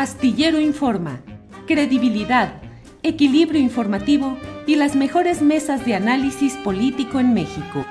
Astillero Informa, credibilidad, equilibrio informativo y las mejores mesas de análisis político en México.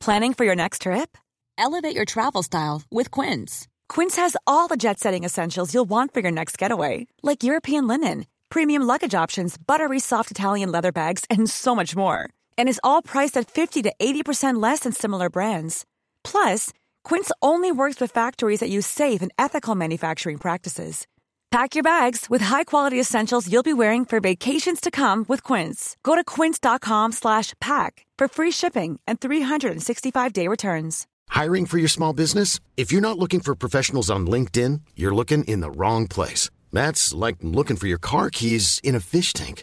Planning for your next trip? Elevate your travel style with Quince. Quince has all the jet setting essentials you'll want for your next getaway, like European linen, premium luggage options, buttery soft Italian leather bags, and so much more. And is all priced at 50 to 80% less than similar brands. Plus, Quince only works with factories that use safe and ethical manufacturing practices. Pack your bags with high-quality essentials you'll be wearing for vacations to come with Quince. Go to quince.com/pack for free shipping and 365-day returns. Hiring for your small business? If you're not looking for professionals on LinkedIn, you're looking in the wrong place. That's like looking for your car keys in a fish tank.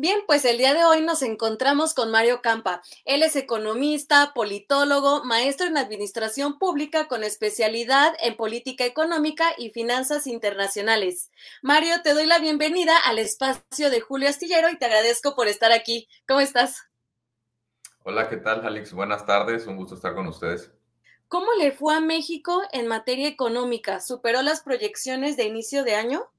Bien, pues el día de hoy nos encontramos con Mario Campa. Él es economista, politólogo, maestro en administración pública con especialidad en política económica y finanzas internacionales. Mario, te doy la bienvenida al espacio de Julio Astillero y te agradezco por estar aquí. ¿Cómo estás? Hola, ¿qué tal, Alex? Buenas tardes, un gusto estar con ustedes. ¿Cómo le fue a México en materia económica? ¿Superó las proyecciones de inicio de año?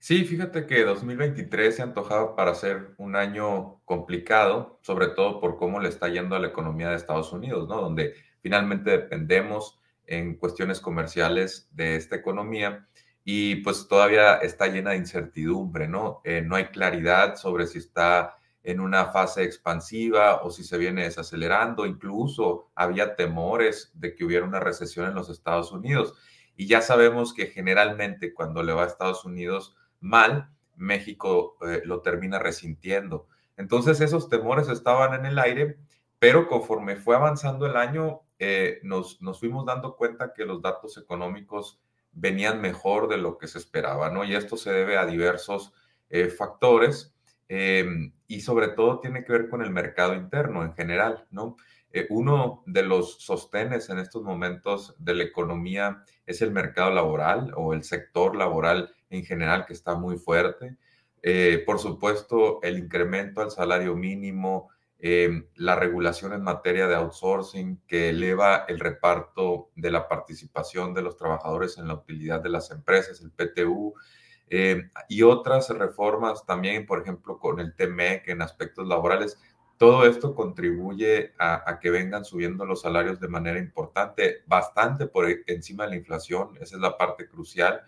Sí, fíjate que 2023 se ha antojado para ser un año complicado, sobre todo por cómo le está yendo a la economía de Estados Unidos, ¿no? Donde finalmente dependemos en cuestiones comerciales de esta economía y pues todavía está llena de incertidumbre, ¿no? Eh, no hay claridad sobre si está en una fase expansiva o si se viene desacelerando, incluso había temores de que hubiera una recesión en los Estados Unidos. Y ya sabemos que generalmente cuando le va a Estados Unidos, mal, México eh, lo termina resintiendo. Entonces esos temores estaban en el aire, pero conforme fue avanzando el año, eh, nos, nos, fuimos dando cuenta que los datos económicos venían mejor de lo que se esperaba, ¿no? Y esto se debe a diversos eh, factores em, y sobre todo tiene que ver con el mercado interno en general, ¿no? uno de los sostenes en estos momentos de la economía es el mercado laboral o el sector laboral en general que está muy fuerte. Eh, por supuesto, el incremento al salario mínimo, em, la regulación en materia de outsourcing que eleva el reparto de la participación de los trabajadores en la utilidad de las empresas, el PTU, em, y otras reformas también, por ejemplo, con el TMEC en aspectos laborales. Todo esto contribuye a, a, que vengan subiendo los salarios de manera importante, bastante por encima de la inflación, esa es la parte crucial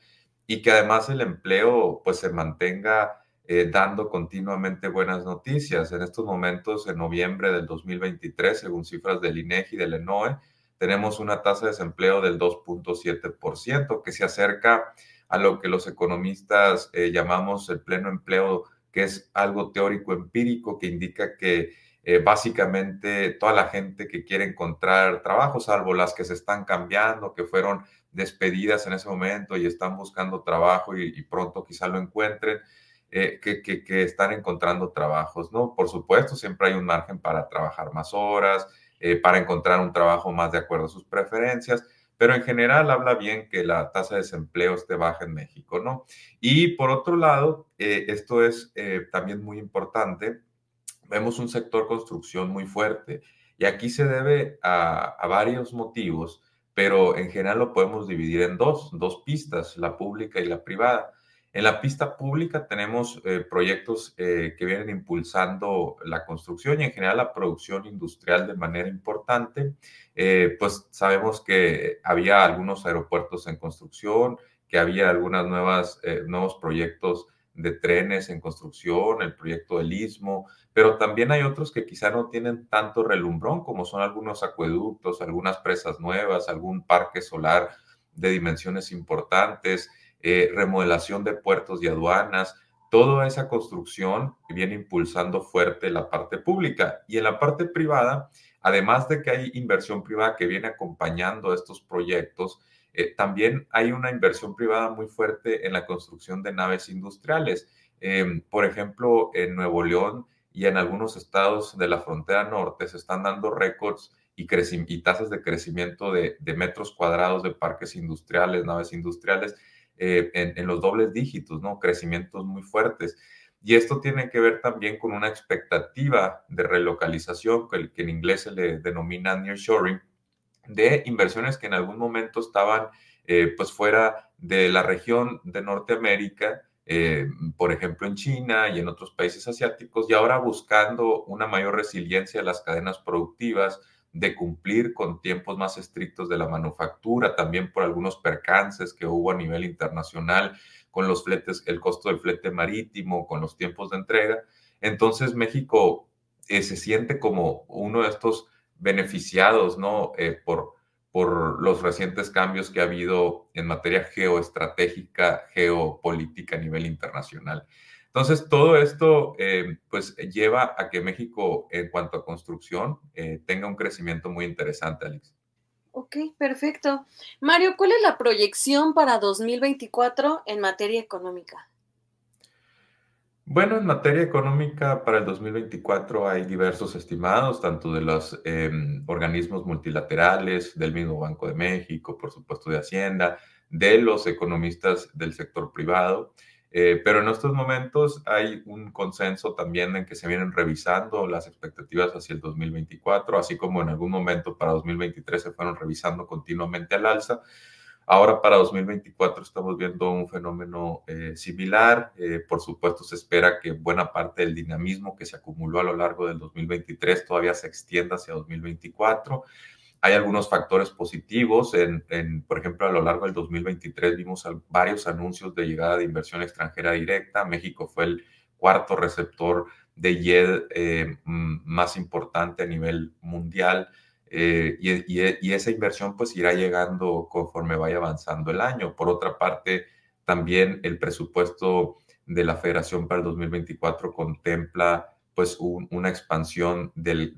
y que además el empleo pues se mantenga eh, dando continuamente buenas noticias. En estos momentos, en noviembre del 2023, según cifras del INEGI y del ENOE, tenemos una tasa de desempleo del 2.7%, que se acerca a lo que los economistas eh, llamamos el pleno empleo, que es algo teórico empírico que indica que eh, básicamente toda la gente que quiere encontrar trabajo, salvo las que se están cambiando, que fueron despedidas en ese momento y están buscando trabajo y, pronto quizá lo encuentren, eh, que, que, están encontrando trabajos, ¿no? Por supuesto, siempre hay un margen para trabajar más horas, eh, para encontrar un trabajo más de acuerdo a sus preferencias, pero en general habla bien que la tasa de desempleo esté baja en México, ¿no? Y por otro lado, eh, esto es también muy importante, vemos un sector construcción muy fuerte y aquí se debe a varios motivos, pero en general lo podemos dividir en dos, dos pistas, la pública y la privada. En la pista pública tenemos eh, proyectos eh, que vienen impulsando la construcción y en general la producción industrial de manera importante. Eh, pues sabemos que había algunos aeropuertos en construcción, que había algunas nuevas nuevos proyectos de trenes en construcción, el proyecto del Istmo, pero también hay otros que quizá no tienen tanto relumbrón, como son algunos acueductos, algunas presas nuevas, algún parque solar de dimensiones importantes, eh, remodelación de puertos y aduanas, toda esa construcción viene impulsando fuerte la parte pública. Y en la parte privada, además de que hay inversión privada que viene acompañando estos proyectos, eh, también hay una inversión privada muy fuerte en la construcción de naves industriales. Em, por ejemplo, en Nuevo León y en algunos estados de la frontera norte se están dando récords y, tasas de crecimiento de, metros cuadrados de parques industriales, naves industriales, eh, en, los dobles dígitos, ¿no? Crecimientos muy fuertes. Y esto tiene que ver también con una expectativa de relocalización, que en inglés se le denomina nearshoring, de inversiones que en algún momento estaban eh, pues fuera de la región de Norteamérica, eh, por ejemplo en China y en otros países asiáticos, y ahora buscando una mayor resiliencia de las cadenas productivas, de cumplir con tiempos más estrictos de la manufactura, también por algunos percances que hubo a nivel internacional con los fletes, el costo del flete marítimo, con los tiempos de entrega. Entonces México eh, se siente como uno de estos beneficiados, ¿no? Eh, por, por los recientes cambios que ha habido en materia geoestratégica, geopolítica a nivel internacional. Entonces, todo esto eh, pues lleva a que México, en cuanto a construcción, eh, tenga un crecimiento muy interesante, Alex. Ok, perfecto. Mario, ¿cuál es la proyección para 2024 en materia económica? Bueno, en materia económica para el 2024 hay diversos estimados, tanto de los em, organismos multilaterales, del mismo Banco de México, por supuesto de Hacienda, de los economistas del sector privado. Eh, pero en estos momentos hay un consenso también en que se vienen revisando las expectativas hacia el 2024, así como en algún momento para 2023 se fueron revisando continuamente al alza. Ahora para 2024 estamos viendo un fenómeno eh, similar. Eh, por supuesto, se espera que buena parte del dinamismo que se acumuló a lo largo del 2023 todavía se extienda hacia 2024. Hay algunos factores positivos. En, por ejemplo, a lo largo del 2023 vimos varios anuncios de llegada de inversión extranjera directa. México fue el cuarto receptor de YED eh, más importante a nivel mundial. Eh, y, esa inversión pues irá llegando conforme vaya avanzando el año. Por otra parte, también el presupuesto de la Federación para el 2024 contempla pues una expansión de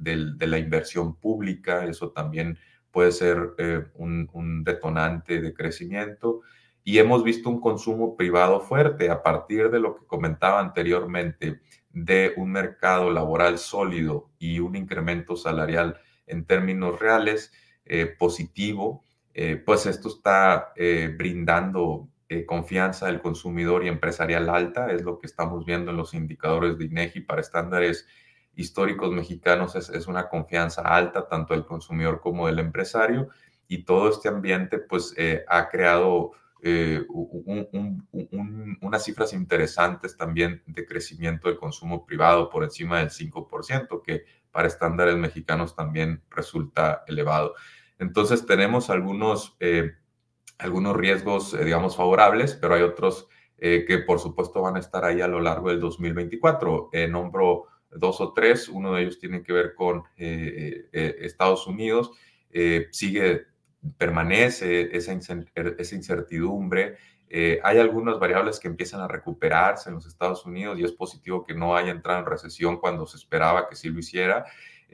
la inversión pública, eso también puede ser eh, un, detonante de crecimiento. Y hemos visto un consumo privado fuerte a partir de lo que comentaba anteriormente, de un mercado laboral sólido y un incremento salarial en términos reales eh, positivo, eh, pues esto está brindando eh, confianza del consumidor y empresarial alta, es lo que estamos viendo en los indicadores de INEGI para estándares históricos mexicanos, es, una confianza alta tanto del consumidor como del empresario y todo este ambiente pues eh, ha creado eh, unas cifras interesantes también de crecimiento del consumo privado por encima del 5%, que para estándares mexicanos también resulta elevado. Entonces tenemos algunos algunos riesgos, eh, digamos, favorables, pero hay otros eh, que por supuesto van a estar ahí a lo largo del 2024. Eh, nombro dos o tres, uno de ellos tiene que ver con Estados Unidos, sigue, permanece esa, esa incertidumbre. Hay algunas variables que empiezan a recuperarse en los Estados Unidos y es positivo que no haya entrado en recesión cuando se esperaba que sí lo hiciera.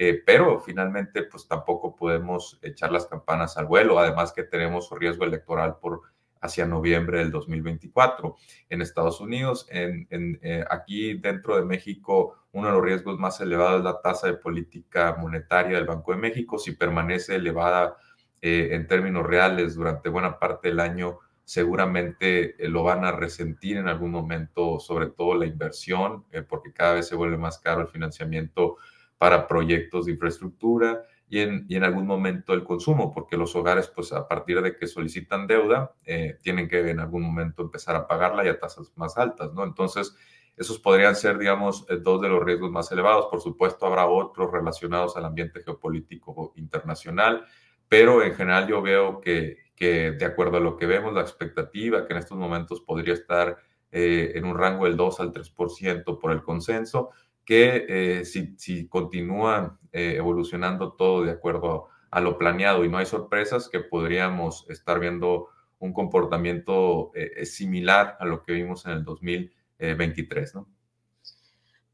Eh, pero finalmente pues tampoco podemos echar las campanas al vuelo, además que tenemos riesgo electoral por hacia noviembre del 2024 en Estados Unidos. En, eh, aquí dentro de México, uno de los riesgos más elevados es la tasa de política monetaria del Banco de México. Si permanece elevada en términos reales durante buena parte del año seguramente lo van a resentir en algún momento, sobre todo la inversión, porque cada vez se vuelve más caro el financiamiento para proyectos de infraestructura y en, y en algún momento el consumo, porque los hogares, pues a partir de que solicitan deuda, eh, tienen que en algún momento empezar a pagarla y a tasas más altas, ¿no? Entonces, esos podrían ser, digamos, eh, dos de los riesgos más elevados. Por supuesto, habrá otros relacionados al ambiente geopolítico internacional, pero en general yo veo que, que de acuerdo a lo que vemos, la expectativa que en estos momentos podría estar eh, en un rango del 2 al 3% por el consenso, que eh, si, si, continúa eh, evolucionando todo de acuerdo a, lo planeado y no hay sorpresas, que podríamos estar viendo un comportamiento similar a lo que vimos en el 2023, ¿no?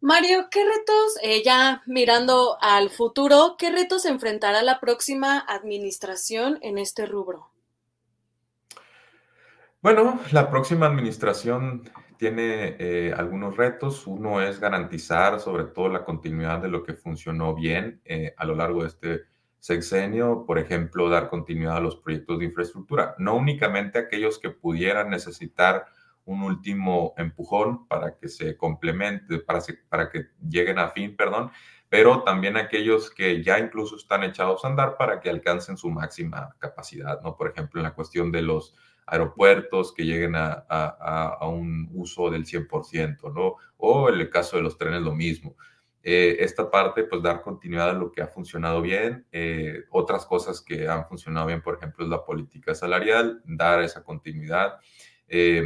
Mario, ¿qué retos, ya mirando al futuro, qué retos enfrentará la próxima administración en este rubro? Bueno, la próxima administración tiene eh, algunos retos. Uno es garantizar sobre todo la continuidad de lo que funcionó bien eh, a lo largo de este sexenio, por ejemplo, dar continuidad a los proyectos de infraestructura, no únicamente aquellos que pudieran necesitar un último empujón para que se complemente, para, para que lleguen a fin, perdón, pero también aquellos que ya incluso están echados a andar para que alcancen su máxima capacidad, ¿no? Por ejemplo, en la cuestión de los aeropuertos que lleguen a, un uso del 100%, ¿no? O en el caso de los trenes lo mismo. Eh, esta parte, pues dar continuidad a lo que ha funcionado bien. Eh, otras cosas que han funcionado bien, por ejemplo, es la política salarial, dar esa continuidad. Eh,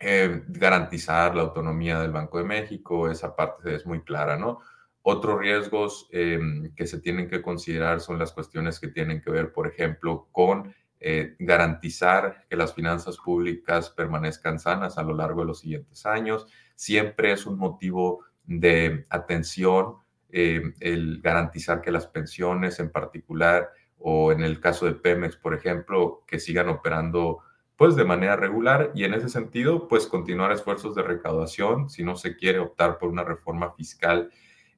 garantizar la autonomía del Banco de México, esa parte es muy clara, ¿no? Otros riesgos em, que se tienen que considerar son las cuestiones que tienen que ver, por ejemplo, con eh, garantizar que las finanzas públicas permanezcan sanas a lo largo de los siguientes años. Siempre es un motivo de atención eh, el garantizar que las pensiones en particular o en el caso de Pemex, por ejemplo, que sigan operando pues de manera regular y en ese sentido pues continuar esfuerzos de recaudación si no se quiere optar por una reforma fiscal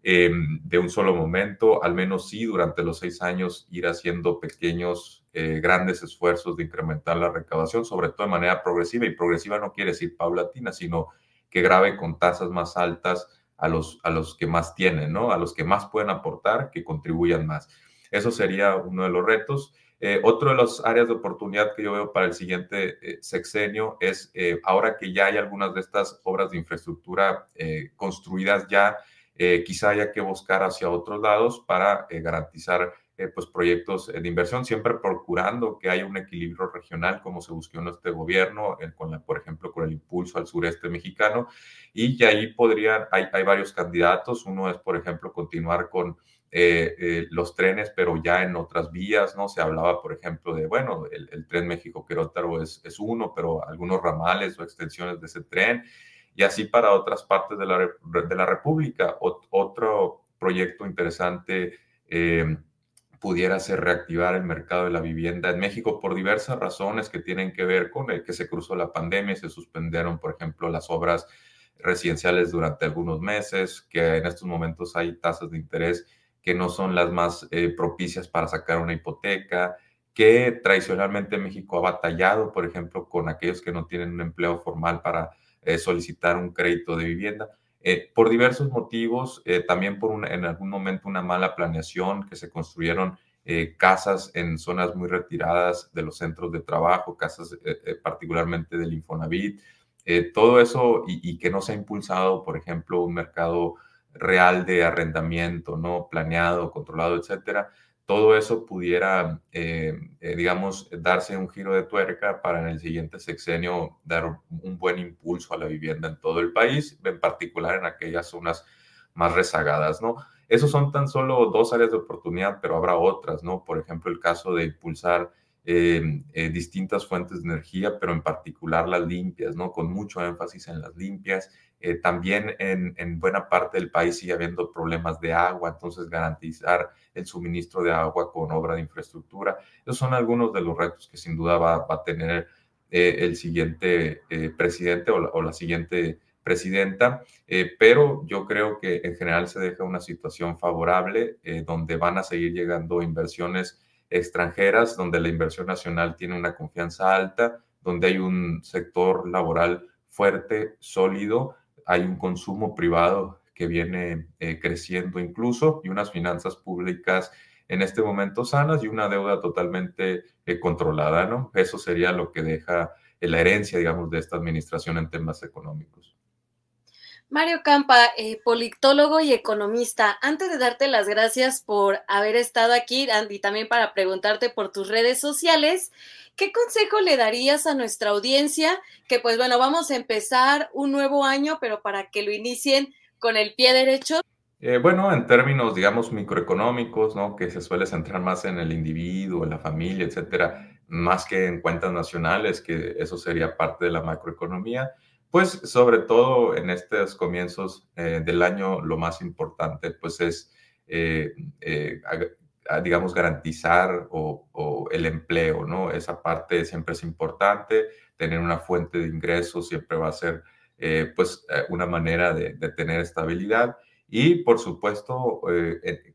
Em, de un solo momento, al menos sí durante los seis años ir haciendo pequeños, eh, grandes esfuerzos de incrementar la recaudación, sobre todo de manera progresiva. Y progresiva no quiere decir paulatina, sino que grave con tasas más altas a los, a los que más tienen, ¿no? A los que más pueden aportar, que contribuyan más. Eso sería uno de los retos. Eh, otro de las áreas de oportunidad que yo veo para el siguiente eh, sexenio es, ahora que ya hay algunas de estas obras de infraestructura construidas ya, eh, quizá haya que buscar hacia otros lados para eh, garantizar eh, pues proyectos de inversión, siempre procurando que haya un equilibrio regional como se buscó en este gobierno, con la, por ejemplo, con el impulso al sureste mexicano. Y que ahí podrían, hay, hay varios candidatos. Uno es, por ejemplo, continuar con los trenes, pero ya en otras vías, ¿no? Se hablaba, por ejemplo, de, bueno, el, tren México-Querétaro es, es uno, pero algunos ramales o extensiones de ese tren y así para otras partes de la, de la República. otro proyecto interesante eh, pudiera ser reactivar el mercado de la vivienda en México por diversas razones que tienen que ver con el que se cruzó la pandemia y se suspendieron, por ejemplo, las obras residenciales durante algunos meses, que en estos momentos hay tasas de interés que no son las más eh, propicias para sacar una hipoteca, que tradicionalmente México ha batallado, por ejemplo, con aquellos que no tienen un empleo formal para eh, solicitar un crédito de vivienda. Eh, por diversos motivos, eh, también por en algún momento una mala planeación, que se construyeron casas en zonas muy retiradas de los centros de trabajo, casas particularmente del Infonavit, todo eso y, y, que no se ha impulsado, por ejemplo, un mercado real de arrendamiento, ¿no? Planeado, controlado, etcétera todo eso pudiera, eh, eh, digamos, darse un giro de tuerca para en el siguiente sexenio dar un buen impulso a la vivienda en todo el país, en particular en aquellas zonas más rezagadas, ¿no? Esos son tan solo dos áreas de oportunidad, pero habrá otras, ¿no? Por ejemplo, el caso de impulsar eh, distintas fuentes de energía, pero en particular las limpias, ¿no? Con mucho énfasis en las limpias. También en, en, buena parte del país sigue habiendo problemas de agua, entonces garantizar el suministro de agua con obra de infraestructura. Esos son algunos de los retos que sin duda va, a tener eh, el siguiente eh, presidente o la, siguiente presidenta, eh, pero yo creo que en general se deja una situación favorable donde van a seguir llegando inversiones extranjeras, donde la inversión nacional tiene una confianza alta, donde hay un sector laboral fuerte, sólido, hay un consumo privado que viene eh, creciendo incluso y unas finanzas públicas en este momento sanas y una deuda totalmente eh, controlada, ¿no? Eso sería lo que deja la herencia, digamos, de esta administración en temas económicos. Mario Campa, eh, politólogo y economista, antes de darte las gracias por haber estado aquí y también para preguntarte por tus redes sociales, ¿qué consejo le darías a nuestra audiencia? Que pues bueno, vamos a empezar un nuevo año, pero para que lo inicien con el pie derecho. Eh, bueno, en términos, digamos, microeconómicos, ¿no? Que se suele centrar más en el individuo, en la familia, etcétera, más que en cuentas nacionales, que eso sería parte de la macroeconomía. Pues sobre todo en estos comienzos eh, del año, lo más importante pues es, eh, eh, digamos, garantizar o, el empleo, ¿no? Esa parte siempre es importante, tener una fuente de ingresos siempre va a ser pues una manera de, de, tener estabilidad. Y por supuesto,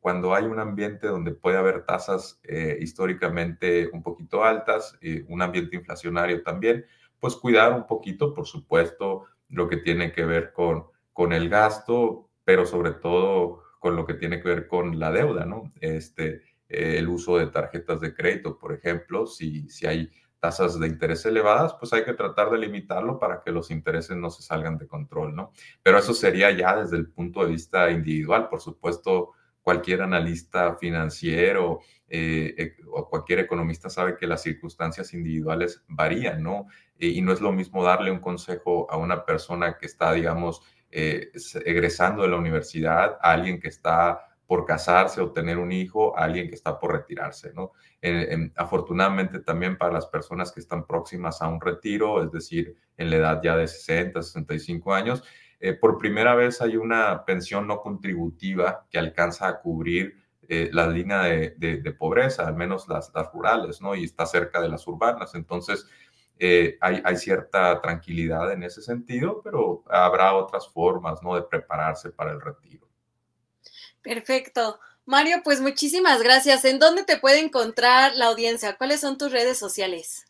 cuando hay un ambiente donde puede haber tasas históricamente un poquito altas, un ambiente inflacionario también, pues cuidar un poquito, por supuesto, lo que tiene que ver con, con el gasto, pero sobre todo con lo que tiene que ver con la deuda, ¿no? Este, el uso de tarjetas de crédito, por ejemplo, si, si hay tasas de interés elevadas, pues hay que tratar de limitarlo para que los intereses no se salgan de control, ¿no? Pero eso sería ya desde el punto de vista individual, por supuesto, cualquier analista financiero eh, eh, o cualquier economista sabe que las circunstancias individuales varían, ¿no? Y no es lo mismo darle un consejo a una persona que está, digamos, eh, egresando de la universidad, a alguien que está por casarse o tener un hijo, a alguien que está por retirarse, ¿no? afortunadamente también para las personas que están próximas a un retiro, es decir, en la edad ya de 60, 65 años, eh, por primera vez hay una pensión no contributiva que alcanza a cubrir eh, la línea de, pobreza, al menos las, las, rurales, ¿no? Y está cerca de las urbanas. Entonces, eh, hay, hay, cierta tranquilidad en ese sentido, pero habrá otras formas, ¿no? De prepararse para el retiro. Perfecto. Mario, pues muchísimas gracias. ¿En dónde te puede encontrar la audiencia? ¿Cuáles son tus redes sociales?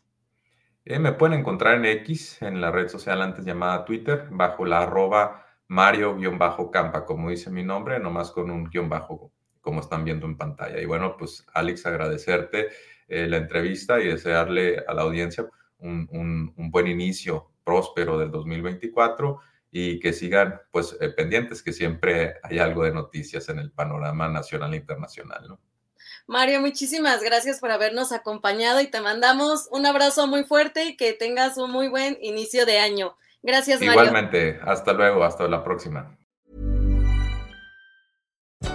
Eh, me pueden encontrar en X, en la red social antes llamada Twitter, bajo la arroba Mario-Campa, como dice mi nombre, nomás con un guion bajo, como están viendo en pantalla. Y bueno, pues Alex, agradecerte eh, la entrevista y desearle a la audiencia un, buen inicio próspero del 2024 y que sigan pues eh, pendientes, que siempre hay algo de noticias en el panorama nacional e internacional, ¿no? Mario, muchísimas gracias por habernos acompañado y te mandamos un abrazo muy fuerte y que tengas un muy buen inicio de año. Gracias, Mario. Igualmente, hasta luego, hasta la próxima.